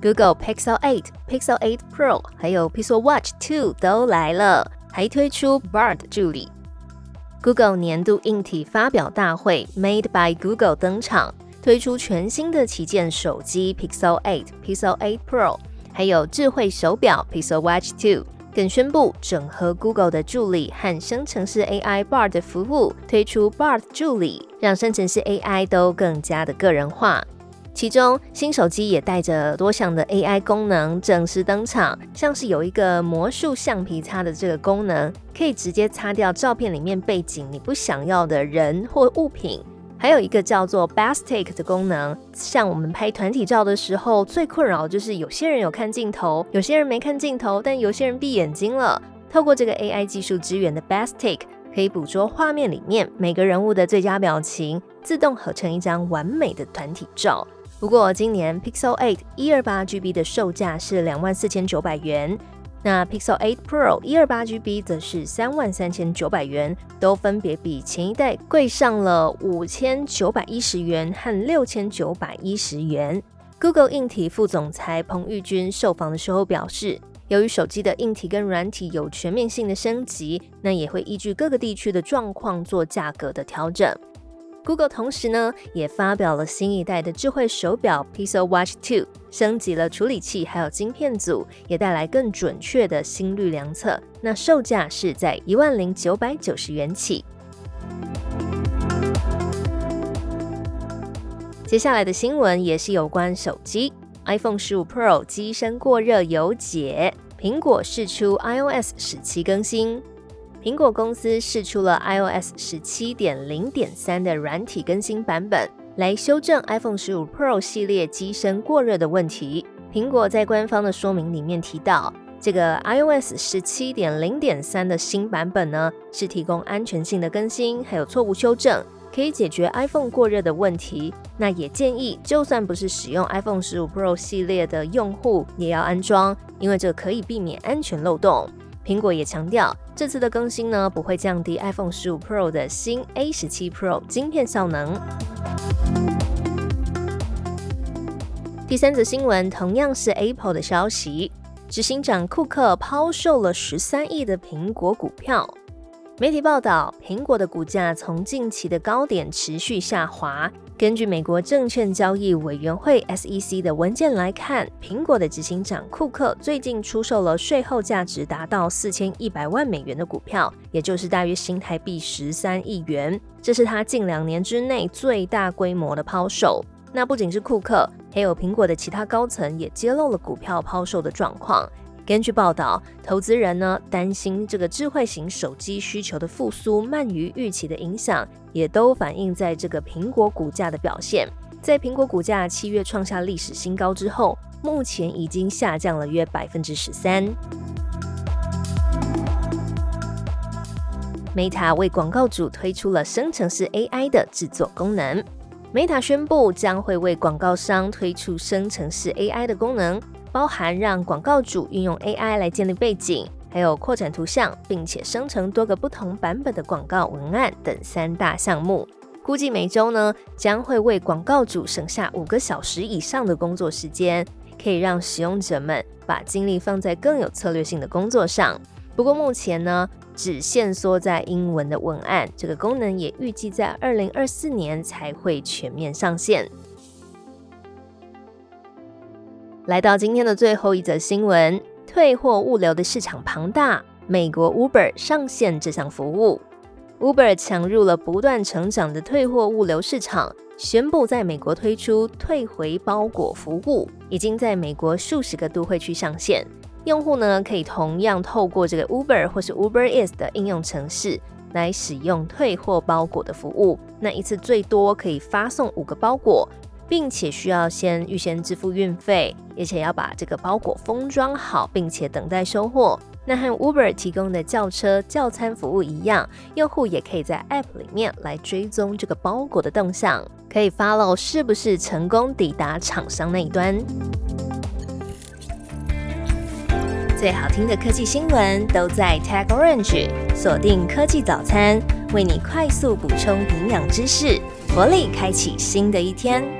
，Google Pixel 8、Pixel 8 Pro 还有 Pixel Watch 2都来了，还推出 Bard 助理。Google 年度硬体发表大会 Made by Google 登场，推出全新的旗舰手机 Pixel 8、Pixel 8 Pro，还有智慧手表 Pixel Watch 2。更宣布整合 Google 的助理和生成式 AI Bard 服务，推出 Bard 助理，让生成式 AI 都更加的个人化。其中新手机也带着多项的 AI 功能正式登场，像是有一个魔术橡皮擦的这个功能，可以直接擦掉照片里面背景你不想要的人或物品。还有一个叫做 Best Take 的功能，像我们拍团体照的时候，最困扰就是有些人有看镜头，有些人没看镜头，但有些人闭眼睛了。透过这个 AI 技术支援的 Best Take，可以捕捉画面里面每个人物的最佳表情，自动合成一张完美的团体照。不过今年 Pixel 8一二八 GB 的售价是两万四千九百元。那 Pixel 8 Pro 一二八 GB 则是三万三千九百元，都分别比前一代贵上了五千九百一十元和六千九百一十元。Google 硬体副总裁彭玉军受访的时候表示，由于手机的硬体跟软体有全面性的升级，那也会依据各个地区的状况做价格的调整。Google 同时呢，也发表了新一代的智慧手表 Pixel Watch 2，升级了处理器还有晶片组，也带来更准确的心率量测。那售价是在一万零九百九十元起。接下来的新闻也是有关手机，iPhone 十五 Pro 机身过热有解，苹果释出 iOS 十七更新。苹果公司试出了 iOS 十七点零点三的软体更新版本，来修正 iPhone 十五 Pro 系列机身过热的问题。苹果在官方的说明里面提到，这个 iOS 十七点零点三的新版本呢，是提供安全性的更新，还有错误修正，可以解决 iPhone 过热的问题。那也建议，就算不是使用 iPhone 十五 Pro 系列的用户，也要安装，因为这可以避免安全漏洞。苹果也强调，这次的更新呢不会降低 iPhone 十五 Pro 的新 A 十七 Pro 晶片效能。第三则新闻同样是 Apple 的消息，执行长库克抛售了十三亿的苹果股票。媒体报道，苹果的股价从近期的高点持续下滑。根据美国证券交易委员会 SEC 的文件来看，苹果的执行长库克最近出售了税后价值达到四千一百万美元的股票，也就是大约新台币十三亿元。这是他近两年之内最大规模的抛售。那不仅是库克，还有苹果的其他高层也揭露了股票抛售的状况。根据报道，投资人呢担心这个智慧型手机需求的复苏慢于预期的影响，也都反映在这个苹果股价的表现。在苹果股价七月创下历史新高之后，目前已经下降了约百分之十三。Meta 为广告主推出了生成式 AI 的制作功能。Meta 宣布将会为广告商推出生成式 AI 的功能。包含让广告主运用 AI 来建立背景，还有扩展图像，并且生成多个不同版本的广告文案等三大项目。估计每周呢将会为广告主省下五个小时以上的工作时间，可以让使用者们把精力放在更有策略性的工作上。不过目前呢只限缩在英文的文案，这个功能也预计在二零二四年才会全面上线。来到今天的最后一则新闻，退货物流的市场庞大，美国 Uber 上线这项服务。Uber 抢入了不断成长的退货物流市场，宣布在美国推出退回包裹服务，已经在美国数十个都会区上线。用户呢可以同样透过这个 Uber 或是 Uber Eats 的应用程式来使用退货包裹的服务，那一次最多可以发送五个包裹。并且需要先预先支付运费，而且要把这个包裹封装好，并且等待收货。那和 Uber 提供的轿车叫餐服务一样，用户也可以在 App 里面来追踪这个包裹的动向，可以 follow 是不是成功抵达厂商那一端。最好听的科技新闻都在 Tag Orange，锁定科技早餐，为你快速补充营养知识，活力开启新的一天。